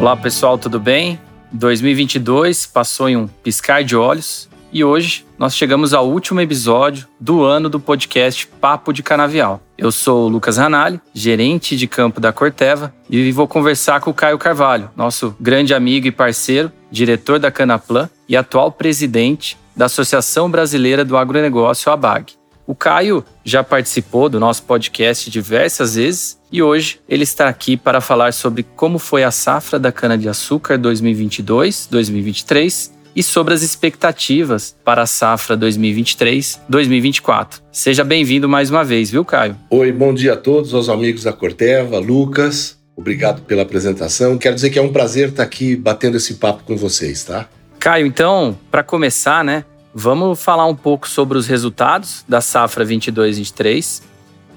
Olá pessoal, tudo bem? 2022 passou em um piscar de olhos e hoje nós chegamos ao último episódio do ano do podcast Papo de Canavial. Eu sou o Lucas Ranalli, gerente de campo da Corteva, e vou conversar com o Caio Carvalho, nosso grande amigo e parceiro, diretor da Canaplan e atual presidente da Associação Brasileira do Agronegócio, ABAG. O Caio já participou do nosso podcast diversas vezes e hoje ele está aqui para falar sobre como foi a safra da cana-de-açúcar 2022-2023 e sobre as expectativas para a safra 2023-2024. Seja bem-vindo mais uma vez, viu, Caio? Oi, bom dia a todos, aos amigos da Corteva, Lucas. Obrigado pela apresentação. Quero dizer que é um prazer estar aqui batendo esse papo com vocês, tá? Caio, então, para começar, né, vamos falar um pouco sobre os resultados da safra 22-23.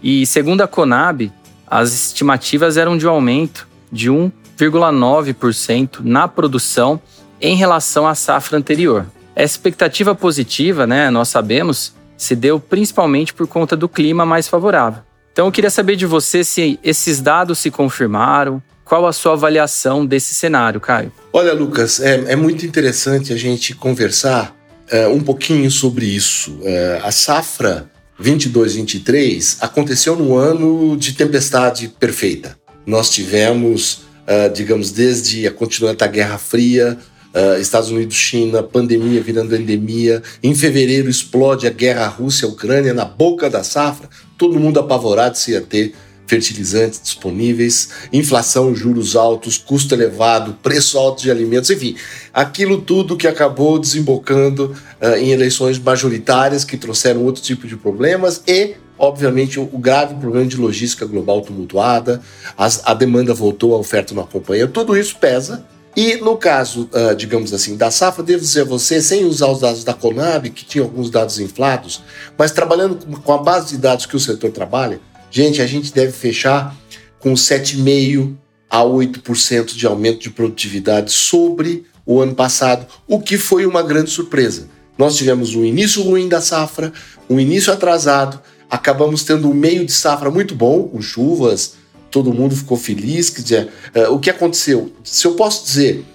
E segundo a Conab, as estimativas eram de um aumento de 1,9% na produção em relação à safra anterior. A expectativa positiva, né, nós sabemos, se deu principalmente por conta do clima mais favorável. Então eu queria saber de você se esses dados se confirmaram, qual a sua avaliação desse cenário, Caio? Olha, Lucas, é, é muito interessante a gente conversar é, um pouquinho sobre isso. É, a safra 22-23 aconteceu num ano de tempestade perfeita. Nós tivemos, uh, digamos, desde a continuidade da Guerra Fria, Uh, Estados Unidos, China, pandemia virando endemia. Em fevereiro explode a guerra Rússia-Ucrânia na boca da safra. Todo mundo apavorado se ia ter fertilizantes disponíveis, inflação, juros altos, custo elevado, preço alto de alimentos, enfim, aquilo tudo que acabou desembocando uh, em eleições majoritárias que trouxeram outro tipo de problemas e obviamente, o grave problema de logística global tumultuada, as, a demanda voltou, a oferta não acompanha. Tudo isso pesa e no caso, uh, digamos assim, da safra, devo dizer a você, sem usar os dados da Conab, que tinha alguns dados inflados, mas trabalhando com a base de dados que o setor trabalha, gente, a gente deve fechar com 7,5% a 8% de aumento de produtividade sobre o ano passado, o que foi uma grande surpresa. Nós tivemos um início ruim da safra, um início atrasado, acabamos tendo um meio de safra muito bom, com chuvas, todo mundo ficou feliz. Quer dizer, uh, o que aconteceu? Se eu posso dizer,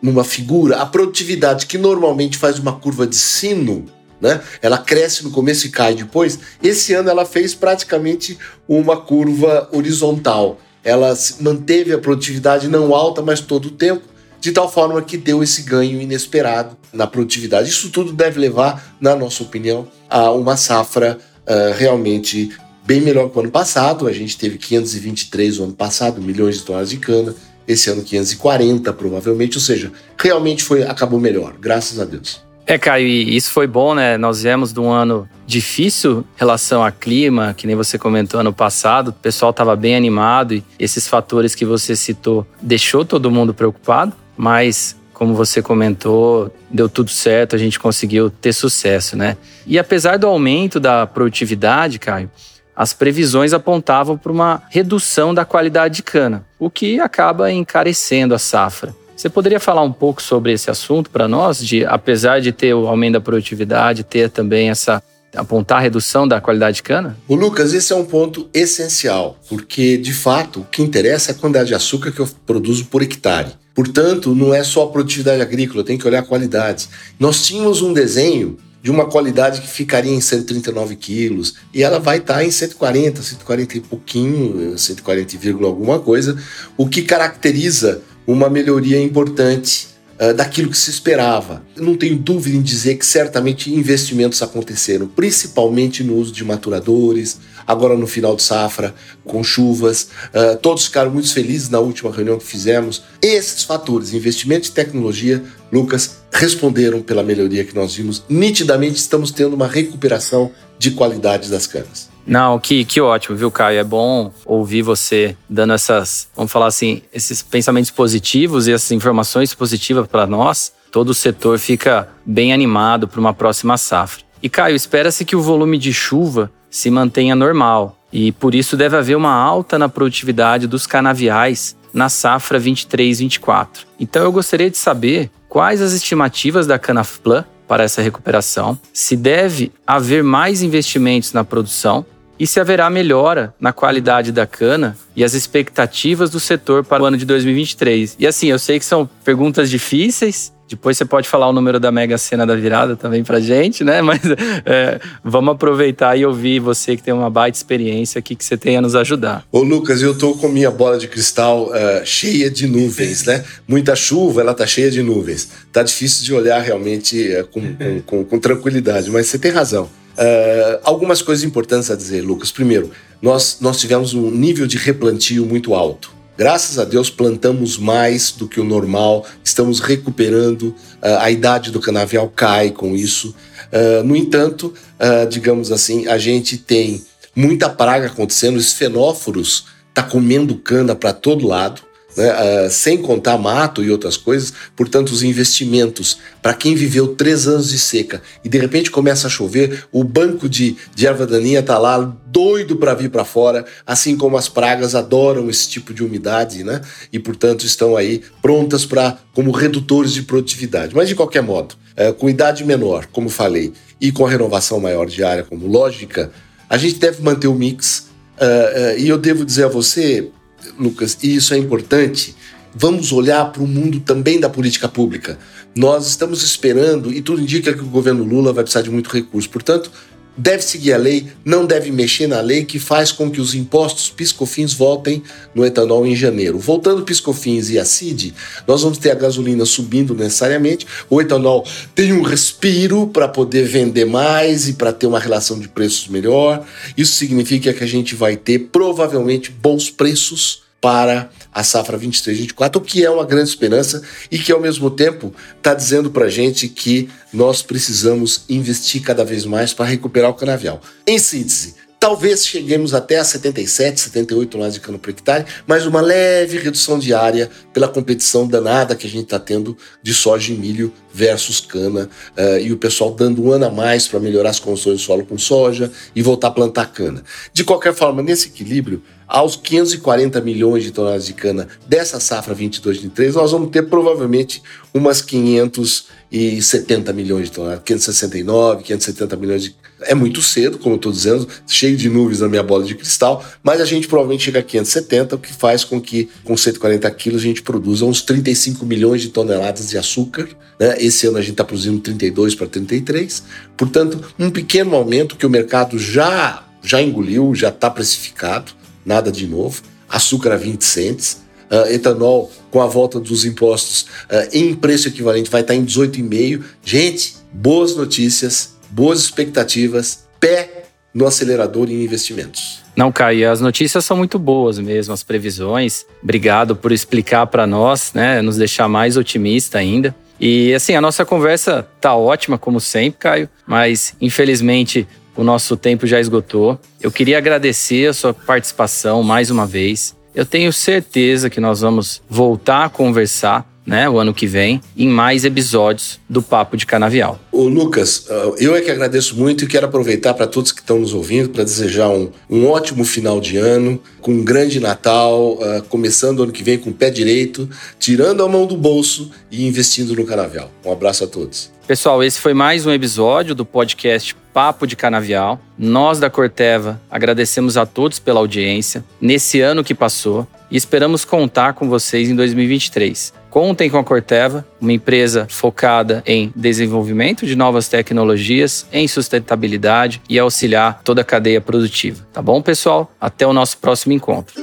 numa figura, a produtividade que normalmente faz uma curva de sino, né? Ela cresce no começo e cai depois. Esse ano ela fez praticamente uma curva horizontal. Ela manteve a produtividade não alta, mas todo o tempo, de tal forma que deu esse ganho inesperado na produtividade. Isso tudo deve levar, na nossa opinião, a uma safra uh, realmente bem melhor que o ano passado. A gente teve 523 no ano passado, milhões de toneladas de cana. Esse ano 540 provavelmente, ou seja, realmente foi acabou melhor, graças a Deus. É, Caio, e isso foi bom, né? Nós viemos de um ano difícil em relação a clima, que nem você comentou ano passado. O pessoal estava bem animado e esses fatores que você citou deixou todo mundo preocupado, mas como você comentou, deu tudo certo, a gente conseguiu ter sucesso, né? E apesar do aumento da produtividade, Caio, as previsões apontavam para uma redução da qualidade de cana, o que acaba encarecendo a safra. Você poderia falar um pouco sobre esse assunto para nós, de apesar de ter o aumento da produtividade, ter também essa apontar a redução da qualidade de cana? O Lucas, esse é um ponto essencial, porque de fato o que interessa é a quantidade de açúcar que eu produzo por hectare. Portanto, não é só a produtividade agrícola, tem que olhar a qualidade. Nós tínhamos um desenho de uma qualidade que ficaria em 139 quilos e ela vai estar tá em 140, 140 e pouquinho, 140, alguma coisa, o que caracteriza uma melhoria importante uh, daquilo que se esperava. Eu não tenho dúvida em dizer que certamente investimentos aconteceram, principalmente no uso de maturadores, agora no final de safra, com chuvas. Uh, todos ficaram muito felizes na última reunião que fizemos. Esses fatores, investimento em tecnologia, Lucas, responderam pela melhoria que nós vimos. Nitidamente estamos tendo uma recuperação de qualidade das canas. Não, que, que ótimo, viu, Caio? É bom ouvir você dando essas, vamos falar assim, esses pensamentos positivos e essas informações positivas para nós. Todo o setor fica bem animado para uma próxima safra. E, Caio, espera-se que o volume de chuva se mantenha normal e por isso deve haver uma alta na produtividade dos canaviais na safra 23-24. Então eu gostaria de saber quais as estimativas da Canafplan para essa recuperação, se deve haver mais investimentos na produção e se haverá melhora na qualidade da cana e as expectativas do setor para o ano de 2023. E assim, eu sei que são perguntas difíceis, depois você pode falar o número da Mega Sena da virada também pra gente, né? Mas é, vamos aproveitar e ouvir você que tem uma baita experiência aqui que você tenha a nos ajudar. Ô Lucas, eu tô com minha bola de cristal uh, cheia de nuvens, né? Muita chuva, ela tá cheia de nuvens. Tá difícil de olhar realmente uh, com, com, com, com, tranquilidade, mas você tem razão. Uh, algumas coisas importantes a dizer, Lucas. Primeiro, nós, nós tivemos um nível de replantio muito alto. Graças a Deus plantamos mais do que o normal, estamos recuperando, uh, a idade do canavial cai com isso. Uh, no entanto, uh, digamos assim, a gente tem muita praga acontecendo, os fenóforos tá comendo cana para todo lado né, uh, sem contar mato e outras coisas. Portanto, os investimentos para quem viveu três anos de seca e de repente começa a chover, o banco de, de erva daninha está lá doido para vir para fora, assim como as pragas adoram esse tipo de umidade, né? E portanto estão aí prontas para como redutores de produtividade. Mas de qualquer modo, uh, com idade menor, como falei, e com a renovação maior de área como lógica, a gente deve manter o mix. Uh, e eu devo dizer a você, Lucas, e isso é importante, vamos olhar para o mundo também da política pública. Nós estamos esperando, e tudo indica que o governo Lula vai precisar de muito recurso. Portanto, deve seguir a lei, não deve mexer na lei que faz com que os impostos piscofins voltem no etanol em janeiro. Voltando piscofins e a CID, nós vamos ter a gasolina subindo necessariamente, o etanol tem um respiro para poder vender mais e para ter uma relação de preços melhor. Isso significa que a gente vai ter provavelmente bons preços para a safra 23-24, o que é uma grande esperança e que, ao mesmo tempo, está dizendo para a gente que nós precisamos investir cada vez mais para recuperar o canavial. Em síntese, Talvez cheguemos até a 77, 78 toneladas de cana por hectare, mas uma leve redução diária pela competição danada que a gente está tendo de soja e milho versus cana, uh, e o pessoal dando um ano a mais para melhorar as condições do solo com soja e voltar a plantar cana. De qualquer forma, nesse equilíbrio, aos 540 milhões de toneladas de cana dessa safra 22-23, nós vamos ter provavelmente umas 570 milhões de toneladas, 569, 570 milhões de é muito cedo, como eu estou dizendo, cheio de nuvens na minha bola de cristal, mas a gente provavelmente chega a 570, o que faz com que, com 140 quilos, a gente produza uns 35 milhões de toneladas de açúcar. Né? Esse ano a gente está produzindo 32 para 33. Portanto, um pequeno aumento que o mercado já, já engoliu, já está precificado, nada de novo. Açúcar a 20 centes. Uh, etanol, com a volta dos impostos uh, em preço equivalente, vai estar tá em 18,5. Gente, boas notícias boas expectativas, pé no acelerador em investimentos. Não, Caio, as notícias são muito boas mesmo, as previsões. Obrigado por explicar para nós, né, nos deixar mais otimista ainda. E assim, a nossa conversa tá ótima como sempre, Caio, mas infelizmente o nosso tempo já esgotou. Eu queria agradecer a sua participação mais uma vez. Eu tenho certeza que nós vamos voltar a conversar né, o ano que vem, em mais episódios do Papo de Canavial. O Lucas, uh, eu é que agradeço muito e quero aproveitar para todos que estão nos ouvindo para desejar um, um ótimo final de ano, com um grande Natal, uh, começando o ano que vem com o pé direito, tirando a mão do bolso e investindo no Canavial. Um abraço a todos. Pessoal, esse foi mais um episódio do podcast Papo de Canavial. Nós da Corteva agradecemos a todos pela audiência nesse ano que passou e esperamos contar com vocês em 2023. Contem com a Corteva, uma empresa focada em desenvolvimento de novas tecnologias, em sustentabilidade e auxiliar toda a cadeia produtiva. Tá bom, pessoal? Até o nosso próximo encontro.